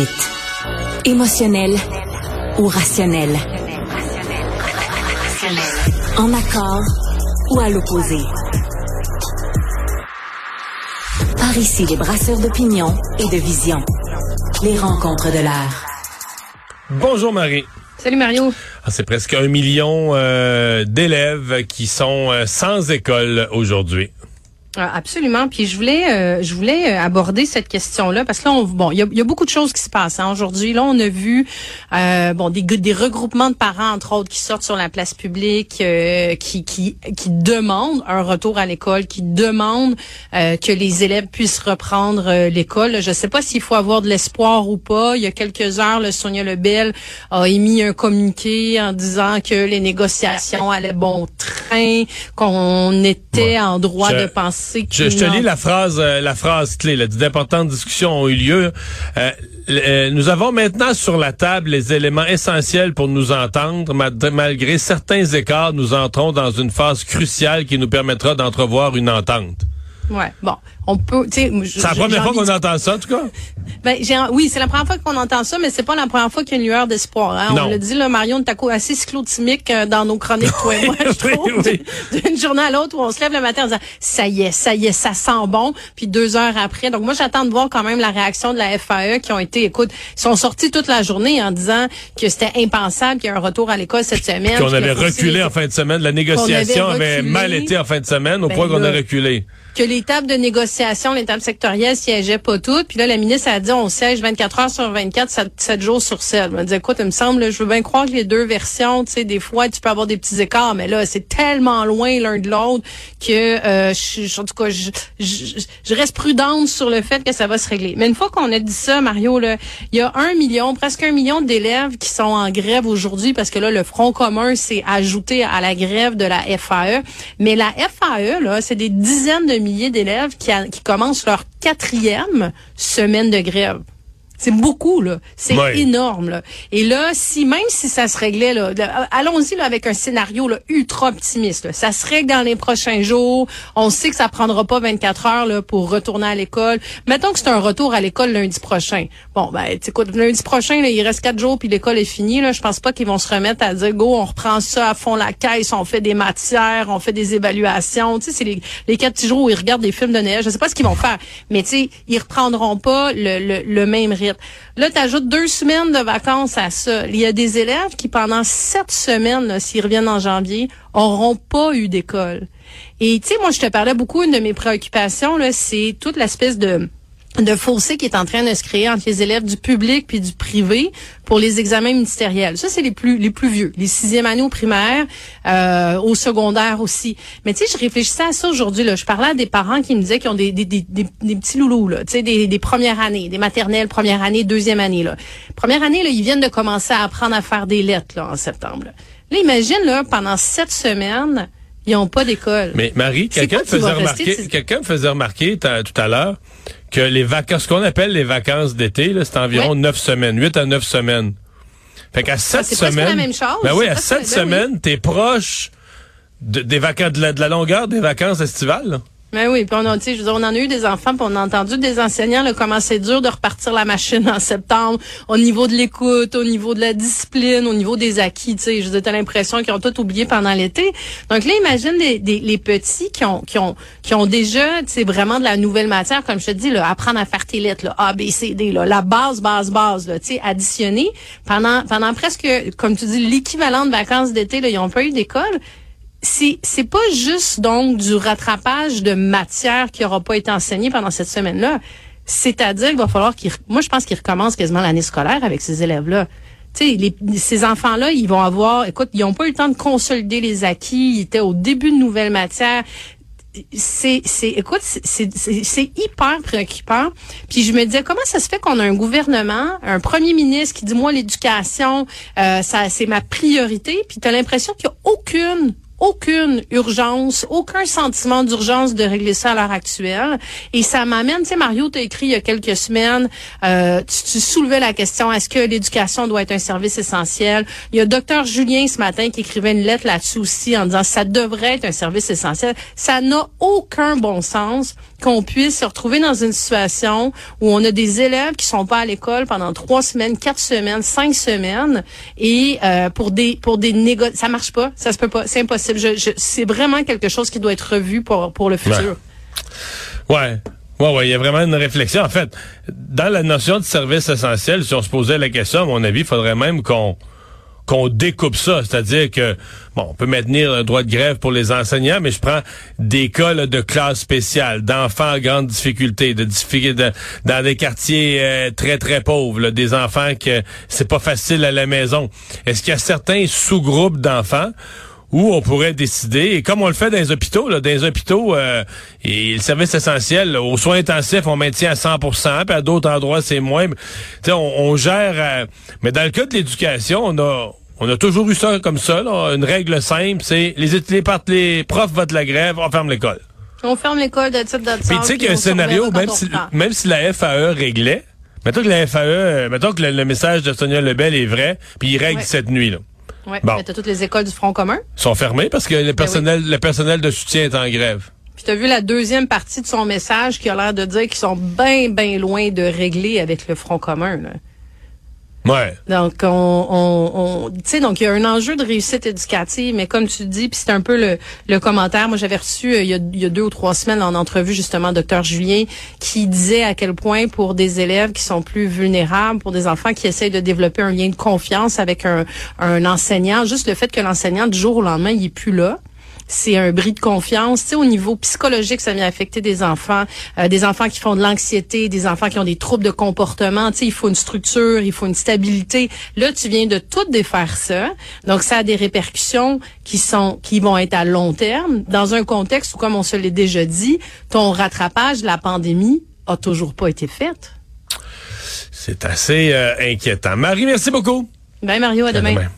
vite. Émotionnel ou rationnel. En accord ou à l'opposé. Par ici, les brasseurs d'opinion et de vision. Les rencontres de l'air. Bonjour Marie. Salut Mario. Ah, c'est presque un million euh, d'élèves qui sont euh, sans école aujourd'hui. Ah, absolument. Puis je voulais, euh, je voulais euh, aborder cette question-là parce que là, on, bon, il y a, y a, beaucoup de choses qui se passent hein. aujourd'hui. Là, on a vu euh, bon des, des regroupements de parents entre autres qui sortent sur la place publique, qui, qui qui demandent un retour à l'école, qui demandent que les élèves puissent reprendre l'école. Je ne sais pas s'il faut avoir de l'espoir ou pas. Il y a quelques heures, le Sonia Lebel a émis un communiqué en disant que les négociations allaient bon train, qu'on était en droit de penser je, te lis la phrase, euh, la phrase clé. D'importantes discussions ont eu lieu. Euh, euh, nous avons maintenant sur la table les éléments essentiels pour nous entendre. Malgré certains écarts, nous entrons dans une phase cruciale qui nous permettra d'entrevoir une entente. Ouais. Bon, on peut. C'est la première fois qu'on entend ça, en tout cas. Ben, oui, c'est la première fois qu'on entend ça, mais c'est pas la première fois qu'il y a une lueur d'espoir. Hein? On le dit, là, Marion, t'as assez cyclotimique euh, dans nos chroniques, toi et moi, je trouve. D'une journée à l'autre où on se lève le matin en disant ça y est, ça y est, ça sent bon. Puis deux heures après, donc moi j'attends de voir quand même la réaction de la FAE qui ont été, écoute, ils sont sortis toute la journée en disant que c'était impensable qu'il y ait un retour à l'école cette semaine. Qu'on avait reculé en fin de semaine, la négociation avait, mal été en fin de semaine au ben point qu'on a reculé que les tables de négociation, les tables sectorielles siégeaient pas toutes. Puis là, la ministre a dit on siège 24 heures sur 24, 7, jours sur 7. Elle m'a dit écoute, il me semble, je veux bien croire que les deux versions, tu sais, des fois, tu peux avoir des petits écarts, mais là, c'est tellement loin l'un de l'autre que, euh, je, en tout cas, je, je, reste prudente sur le fait que ça va se régler. Mais une fois qu'on a dit ça, Mario, là, il y a un million, presque un million d'élèves qui sont en grève aujourd'hui parce que là, le Front commun s'est ajouté à la grève de la FAE. Mais la FAE, là, c'est des dizaines de milliers d'élèves qui, commencent leur quatrième semaine de grève. C'est beaucoup, là. C'est énorme, là. Et là, si même si ça se réglait, là, allons-y là, avec un scénario là, ultra optimiste. Ça se règle dans les prochains jours. On sait que ça prendra pas 24 heures là, pour retourner à l'école. Mettons que c'est un retour à l'école lundi prochain. Bon, ben, écoute, lundi prochain, là, il reste quatre jours puis l'école est finie. Là. Je pense pas qu'ils vont se remettre à dire, go, on reprend ça à fond la caisse, on fait des matières, on fait des évaluations. Tu sais, c'est les, les quatre petits jours où ils regardent des films de neige. Je sais pas ce qu'ils vont faire, mais tu sais, ils reprendront pas le, le, le même rythme. Là, tu ajoutes deux semaines de vacances à ça. Il y a des élèves qui, pendant sept semaines, s'ils reviennent en janvier, auront pas eu d'école. Et tu sais, moi, je te parlais beaucoup, une de mes préoccupations, c'est toute l'espèce de de fossé qui est en train de se créer entre les élèves du public puis du privé pour les examens ministériels. Ça, c'est les plus les plus vieux, les sixième années au primaire, euh, au secondaire aussi. Mais tu sais, je réfléchissais à ça aujourd'hui. Là. Je parlais à des parents qui me disaient qu'ils ont des, des, des, des, petits loulous, là, tu sais, des, des premières années, des maternelles, première année, deuxième année. Là. Première année, là, ils viennent de commencer à apprendre à faire des lettres là, en septembre. Là, là imagine, là, pendant sept semaines, ils n'ont pas d'école. Mais Marie, quelqu'un faisait remarquer, quelqu'un faisait remarquer tout à l'heure que les vacances, ce qu'on appelle les vacances d'été, c'est environ neuf semaines, huit à neuf semaines. Fait qu'à sept ah, semaines. la même chose. Ben oui, à sept ben semaines, t'es proche des vacances, de la, longueur des vacances estivales. Mais oui, puis on a, je on en a eu des enfants, puis on a entendu des enseignants là, comment c'est dur de repartir la machine en septembre, au niveau de l'écoute, au niveau de la discipline, au niveau des acquis. Tu sais, je t'as l'impression qu'ils ont tout oublié pendant l'été. Donc là, imagine les, les, petits qui ont qui ont qui ont déjà, c'est vraiment de la nouvelle matière, comme je te dis, là, apprendre à faire tes lettres, là, A, B, C, D, là, la base, base, base, là, tu sais, additionner pendant pendant presque, comme tu dis, l'équivalent de vacances d'été, là, ils ont pas eu d'école c'est c'est pas juste donc du rattrapage de matière qui aura pas été enseignée pendant cette semaine-là. C'est-à-dire qu'il va falloir qu'ils moi je pense qu'ils recommencent quasiment l'année scolaire avec ces élèves-là. Tu sais, ces enfants-là, ils vont avoir, écoute, ils n'ont pas eu le temps de consolider les acquis, ils étaient au début de nouvelles matières. C'est, c'est, écoute, c'est, hyper préoccupant. Puis je me disais, comment ça se fait qu'on a un gouvernement, un premier ministre qui dit, moi, l'éducation, euh, ça, c'est ma priorité. Puis tu as l'impression qu'il n'y a aucune aucune urgence, aucun sentiment d'urgence de régler ça à l'heure actuelle. Et ça m'amène, tu sais, Mario t'a écrit il y a quelques semaines, euh, tu, soulevais la question, est-ce que l'éducation doit être un service essentiel? Il y a docteur Julien ce matin qui écrivait une lettre là-dessus aussi en disant ça devrait être un service essentiel. Ça n'a aucun bon sens qu'on puisse se retrouver dans une situation où on a des élèves qui sont pas à l'école pendant trois semaines, quatre semaines, cinq semaines, et euh, pour des pour des négociations, ça marche pas, ça se peut pas, c'est impossible. Je, c'est vraiment quelque chose qui doit être revu pour pour le futur. Ouais. ouais. Ouais, il y a vraiment une réflexion. En fait, dans la notion de service essentiel, si on se posait la question, à mon avis, il faudrait même qu'on qu'on découpe ça. C'est-à-dire que, bon, on peut maintenir un droit de grève pour les enseignants, mais je prends des cas de classe spéciale, d'enfants à grande difficulté, de, difficulté dans des quartiers euh, très, très pauvres, des enfants que c'est pas facile à la maison. Est-ce qu'il y a certains sous-groupes d'enfants où on pourrait décider, et comme on le fait dans les hôpitaux, là, dans les hôpitaux, euh, et le service essentiel, aux soins intensifs, on maintient à 100% puis à d'autres endroits, c'est moins. On, on gère... Euh, mais dans le cas de l'éducation, on a on a toujours eu ça comme ça, là, une règle simple, c'est les, les, les profs votent la grève, on ferme l'école. On ferme l'école de type Puis tu sais qu'il y a un scénario, même si, même si la FAE réglait, mettons que la FAE, mettons que le, message de Sonia Lebel est vrai, puis il règle cette nuit, là. Oui, bon. mais toutes les écoles du Front commun. sont fermées parce que le ben personnel, le personnel de soutien est en grève. Puis tu as vu la deuxième partie de son message qui a l'air de dire qu'ils sont bien, bien loin de régler avec le Front commun. Là. Ouais. Donc on, on, on tu sais donc il y a un enjeu de réussite éducative mais comme tu dis puis c'est un peu le, le commentaire moi j'avais reçu euh, il, y a, y a, deux ou trois semaines en entrevue justement docteur Julien qui disait à quel point pour des élèves qui sont plus vulnérables pour des enfants qui essayent de développer un lien de confiance avec un, un enseignant juste le fait que l'enseignant du jour au lendemain il est plus là c'est un bris de confiance. Tu sais, au niveau psychologique, ça vient affecter des enfants, euh, des enfants qui font de l'anxiété, des enfants qui ont des troubles de comportement. Tu sais, il faut une structure, il faut une stabilité. Là, tu viens de tout défaire ça. Donc, ça a des répercussions qui sont, qui vont être à long terme dans un contexte où, comme on se l'est déjà dit, ton rattrapage de la pandémie a toujours pas été fait. C'est assez euh, inquiétant. Marie, merci beaucoup. Ben Mario, à, demain.